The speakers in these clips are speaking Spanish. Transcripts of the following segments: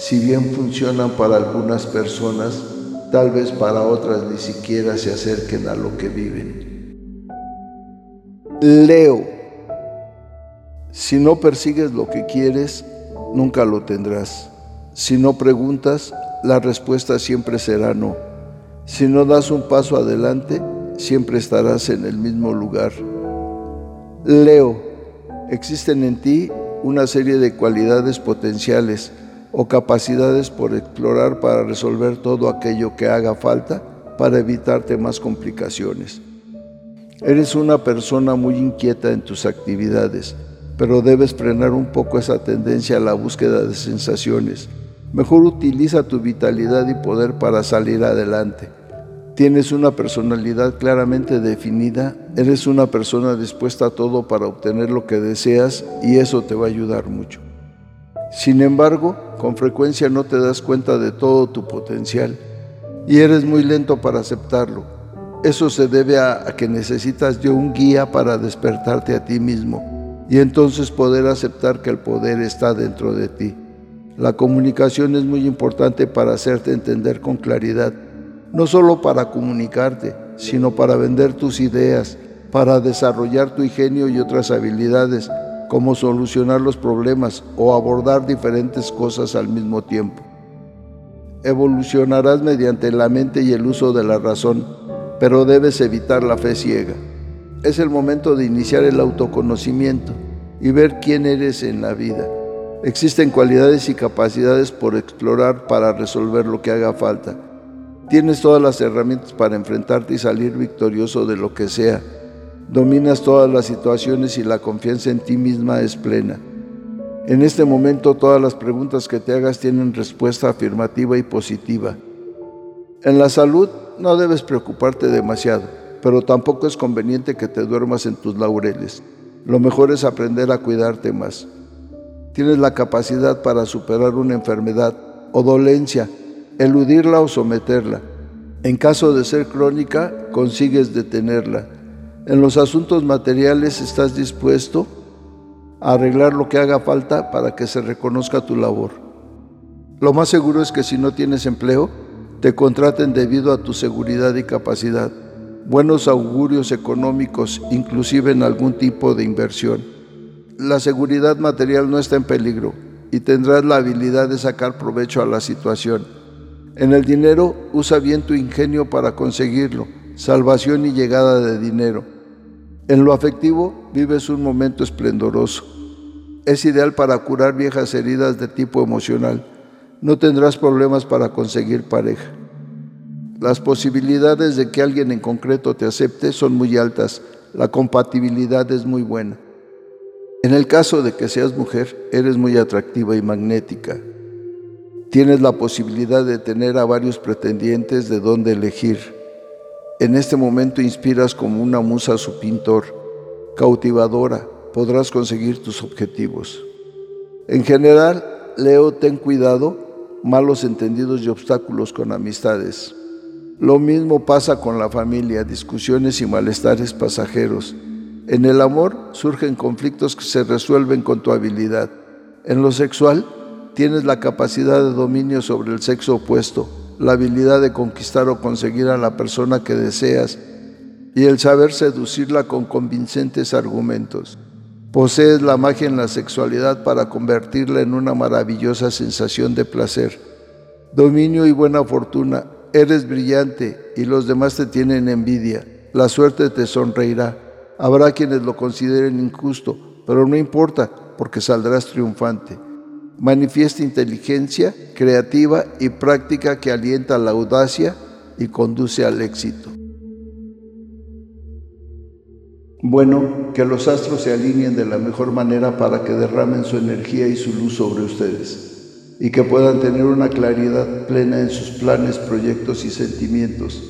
si bien funcionan para algunas personas, tal vez para otras ni siquiera se acerquen a lo que viven. Leo si no persigues lo que quieres, nunca lo tendrás. Si no preguntas, la respuesta siempre será no. Si no das un paso adelante, siempre estarás en el mismo lugar. Leo, existen en ti una serie de cualidades potenciales o capacidades por explorar para resolver todo aquello que haga falta para evitarte más complicaciones. Eres una persona muy inquieta en tus actividades pero debes frenar un poco esa tendencia a la búsqueda de sensaciones. Mejor utiliza tu vitalidad y poder para salir adelante. Tienes una personalidad claramente definida, eres una persona dispuesta a todo para obtener lo que deseas y eso te va a ayudar mucho. Sin embargo, con frecuencia no te das cuenta de todo tu potencial y eres muy lento para aceptarlo. Eso se debe a, que necesitas un guía para despertarte a ti mismo y entonces poder aceptar que el poder está dentro de ti. La comunicación es muy importante para hacerte entender con claridad, no solo para comunicarte, sino para vender tus ideas, para desarrollar tu ingenio y otras habilidades, como solucionar los problemas o abordar diferentes cosas al mismo tiempo. Evolucionarás mediante la mente y el uso de la razón, pero debes evitar la fe ciega es el momento de iniciar el autoconocimiento y ver quién eres en la vida. Existen cualidades y capacidades por explorar para resolver lo que haga falta. Tienes todas las herramientas para enfrentarte y salir victorioso de lo que sea. Dominas todas las situaciones y la confianza en ti misma es plena. En este momento todas las preguntas que te hagas tienen respuesta afirmativa y positiva. En la salud no debes preocuparte demasiado pero tampoco es conveniente que te duermas en tus laureles. Lo mejor es aprender a cuidarte más. Tienes la capacidad para superar una enfermedad o dolencia, eludirla o someterla. En caso de ser crónica, consigues detenerla. En los asuntos materiales estás dispuesto a arreglar lo que haga falta para que se reconozca tu labor. Lo más seguro es que si no tienes empleo, te contraten debido a tu seguridad y capacidad buenos augurios económicos, inclusive en algún tipo de inversión. La seguridad material no está en peligro y tendrás la habilidad de sacar provecho a la situación. En el dinero, usa bien tu ingenio para conseguirlo, salvación y llegada de dinero. En lo afectivo, vives un momento esplendoroso. Es ideal para curar viejas heridas de tipo emocional. No tendrás problemas para conseguir pareja. Las posibilidades de que alguien en concreto te acepte son muy altas, la compatibilidad es muy buena. En el caso de que seas mujer, eres muy atractiva y magnética. Tienes la posibilidad de tener a varios pretendientes de dónde elegir. En este momento inspiras como una musa a su pintor, cautivadora, podrás conseguir tus objetivos. En general, Leo, ten cuidado, malos entendidos y obstáculos con amistades. Lo mismo pasa con la familia, discusiones y malestares pasajeros. En el amor surgen conflictos que se resuelven con tu habilidad. En lo sexual, tienes la capacidad de dominio sobre el sexo opuesto, la habilidad de conquistar o conseguir a la persona que deseas y el saber seducirla con convincentes argumentos. Posees la magia en la sexualidad para convertirla en una maravillosa sensación de placer. Dominio y buena fortuna Eres brillante y los demás te tienen envidia. La suerte te sonreirá. Habrá quienes lo consideren injusto, pero no importa, porque saldrás triunfante. Manifiesta inteligencia creativa y práctica que alienta la audacia y conduce al éxito. Bueno, que los astros se alineen de la mejor manera para que derramen su energía y su luz sobre ustedes. y que puedan tener una claridad plena en sus planes, proyectos y sentimientos.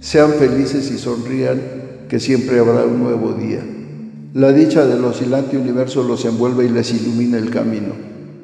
Sean felices y sonrían, que siempre habrá un nuevo día. La dicha del oscilante universo los envuelve y les ilumina el camino.